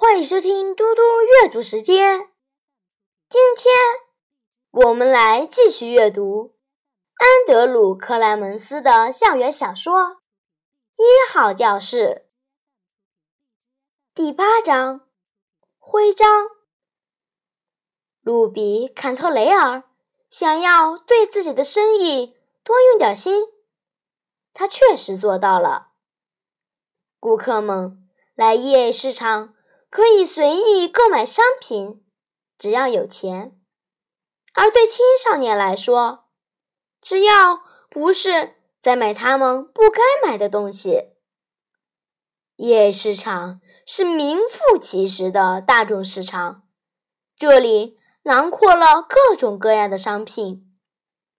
欢迎收听嘟嘟阅读时间。今天我们来继续阅读安德鲁·克莱门斯的校园小说《一号教室》第八章《徽章》。鲁比·坎特雷尔想要对自己的生意多用点心，他确实做到了。顾客们来夜市场。可以随意购买商品，只要有钱。而对青少年来说，只要不是在买他们不该买的东西。夜市场是名副其实的大众市场，这里囊括了各种各样的商品，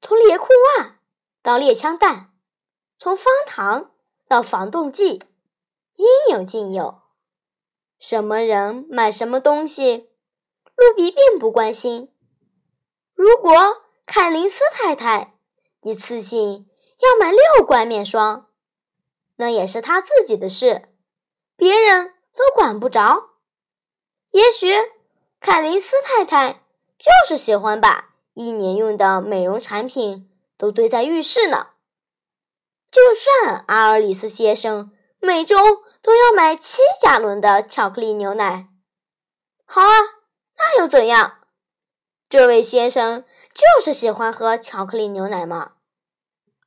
从猎裤袜到猎枪弹，从方糖到防冻剂，应有尽有。什么人买什么东西，露比并不关心。如果凯林斯太太一次性要买六罐面霜，那也是她自己的事，别人都管不着。也许凯林斯太太就是喜欢把一年用的美容产品都堆在浴室呢。就算阿尔里斯先生每周。都要买七加仑的巧克力牛奶。好啊，那又怎样？这位先生就是喜欢喝巧克力牛奶嘛。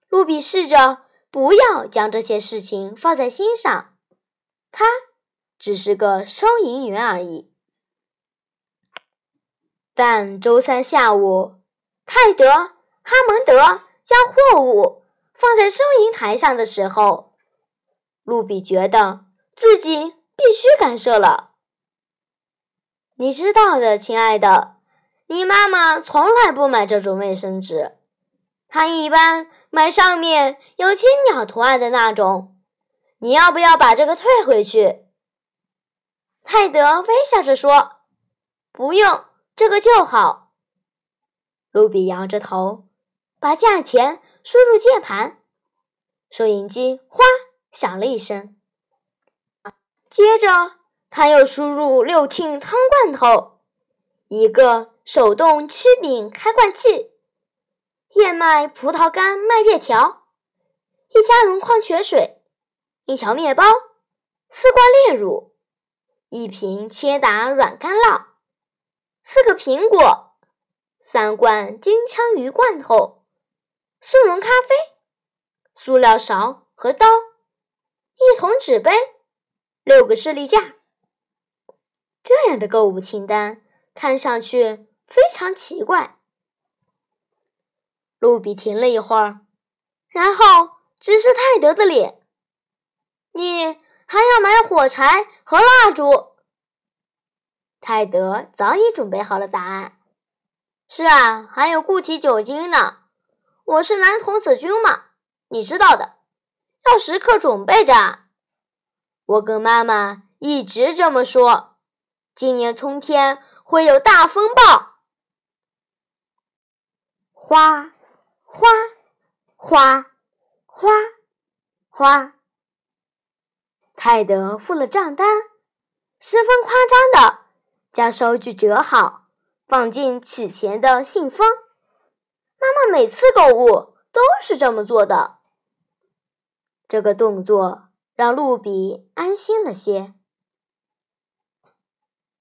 露比试着不要将这些事情放在心上，他只是个收银员而已。但周三下午，泰德·哈蒙德将货物放在收银台上的时候。露比觉得自己必须干涉了。你知道的，亲爱的，你妈妈从来不买这种卫生纸，她一般买上面有青鸟图案的那种。你要不要把这个退回去？泰德微笑着说：“不用，这个就好。”露比摇着头，把价钱输入键盘，收银机哗。响了一声，接着他又输入六听汤罐头，一个手动曲柄开罐器，燕麦葡萄干麦片条，一加仑矿泉水，一条面包，四罐炼乳，一瓶切达软干酪，四个苹果，三罐金枪鱼罐头，速溶咖啡，塑料勺和刀。一桶纸杯，六个士力架。这样的购物清单看上去非常奇怪。露比停了一会儿，然后直视泰德的脸：“你还要买火柴和蜡烛？”泰德早已准备好了答案：“是啊，还有固体酒精呢。我是男童子军嘛，你知道的。”要时刻准备着。我跟妈妈一直这么说。今年春天会有大风暴。哗，哗，哗，哗，哗。泰德付了账单，十分夸张的将收据折好，放进取钱的信封。妈妈每次购物都是这么做的。这个动作让露比安心了些。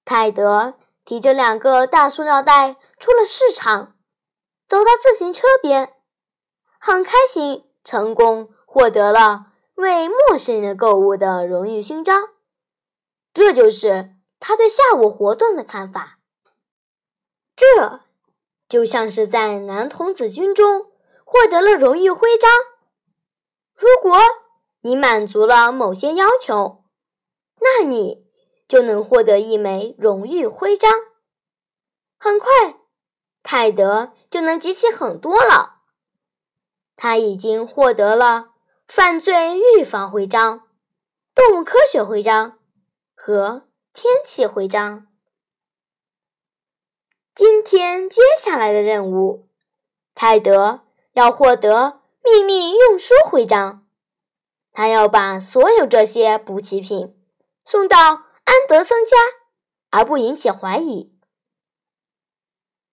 泰德提着两个大塑料袋出了市场，走到自行车边，很开心，成功获得了为陌生人购物的荣誉勋章。这就是他对下午活动的看法。这就像是在男童子军中获得了荣誉徽章。如果你满足了某些要求，那你就能获得一枚荣誉徽章。很快，泰德就能集齐很多了。他已经获得了犯罪预防徽章、动物科学徽章和天气徽章。今天接下来的任务，泰德要获得秘密运输徽章。他要把所有这些补给品送到安德森家而不引起怀疑。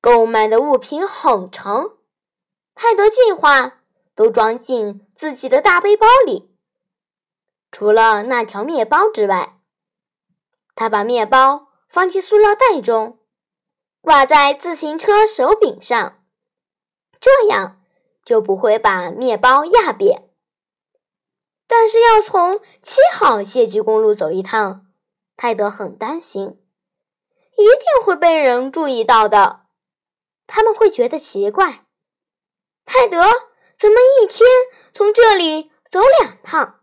购买的物品很沉，泰德计划都装进自己的大背包里，除了那条面包之外，他把面包放进塑料袋中，挂在自行车手柄上，这样就不会把面包压扁。但是要从七号县级公路走一趟，泰德很担心，一定会被人注意到的。他们会觉得奇怪，泰德怎么一天从这里走两趟？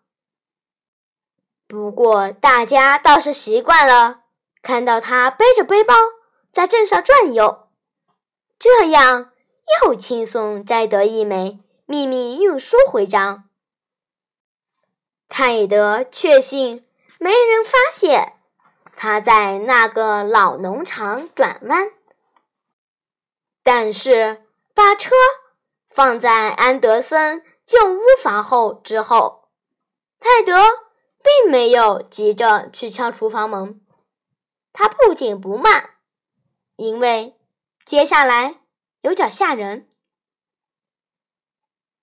不过大家倒是习惯了看到他背着背包在镇上转悠，这样又轻松摘得一枚秘密运输徽章。泰德确信没人发现他在那个老农场转弯。但是，把车放在安德森旧屋房后之后，泰德并没有急着去敲厨房门。他不紧不慢，因为接下来有点吓人。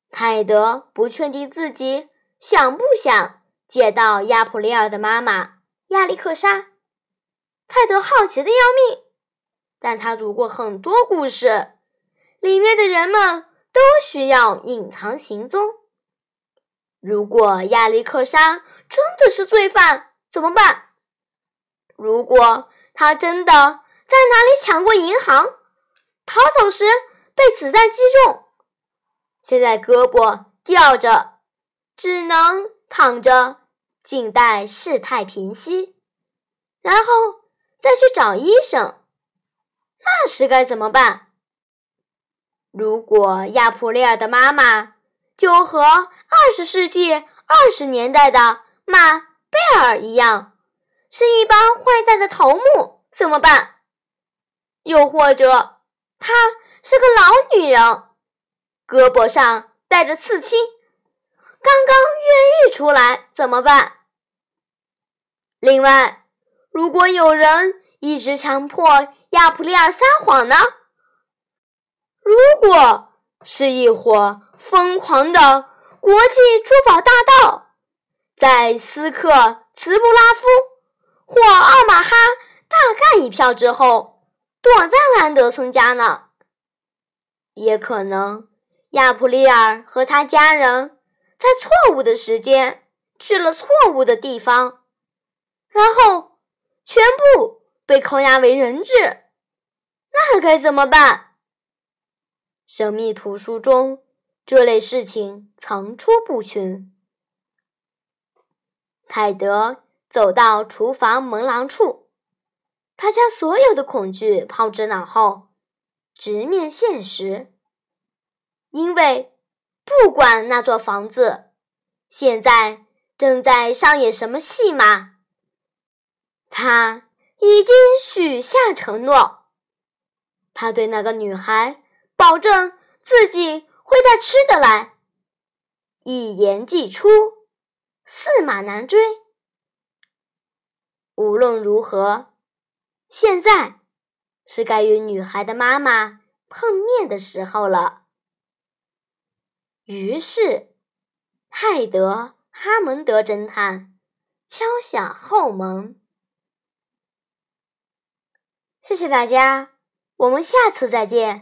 泰德不确定自己想不想见到亚普利尔的妈妈亚历克莎。泰德好奇的要命。但他读过很多故事，里面的人们都需要隐藏行踪。如果亚历克莎真的是罪犯，怎么办？如果他真的在哪里抢过银行，逃走时被子弹击中，现在胳膊吊着，只能躺着，静待事态平息，然后再去找医生。那时该怎么办？如果亚普利尔的妈妈就和二十世纪二十年代的马贝尔一样，是一帮坏蛋的头目，怎么办？又或者她是个老女人，胳膊上带着刺青，刚刚越狱出来，怎么办？另外，如果有人一直强迫，亚普利尔撒谎呢？如果是一伙疯狂的国际珠宝大盗，在斯克茨布拉夫或奥马哈大干一票之后，躲在安德森家呢？也可能亚普利尔和他家人在错误的时间去了错误的地方，然后全部被扣押为人质。那该怎么办？神秘图书中这类事情层出不穷。泰德走到厨房门廊处，他将所有的恐惧抛之脑后，直面现实。因为不管那座房子现在正在上演什么戏码，他已经许下承诺。他对那个女孩保证自己会带吃的来，一言既出，驷马难追。无论如何，现在是该与女孩的妈妈碰面的时候了。于是，泰德·哈蒙德侦探敲响后门。谢谢大家。我们下次再见。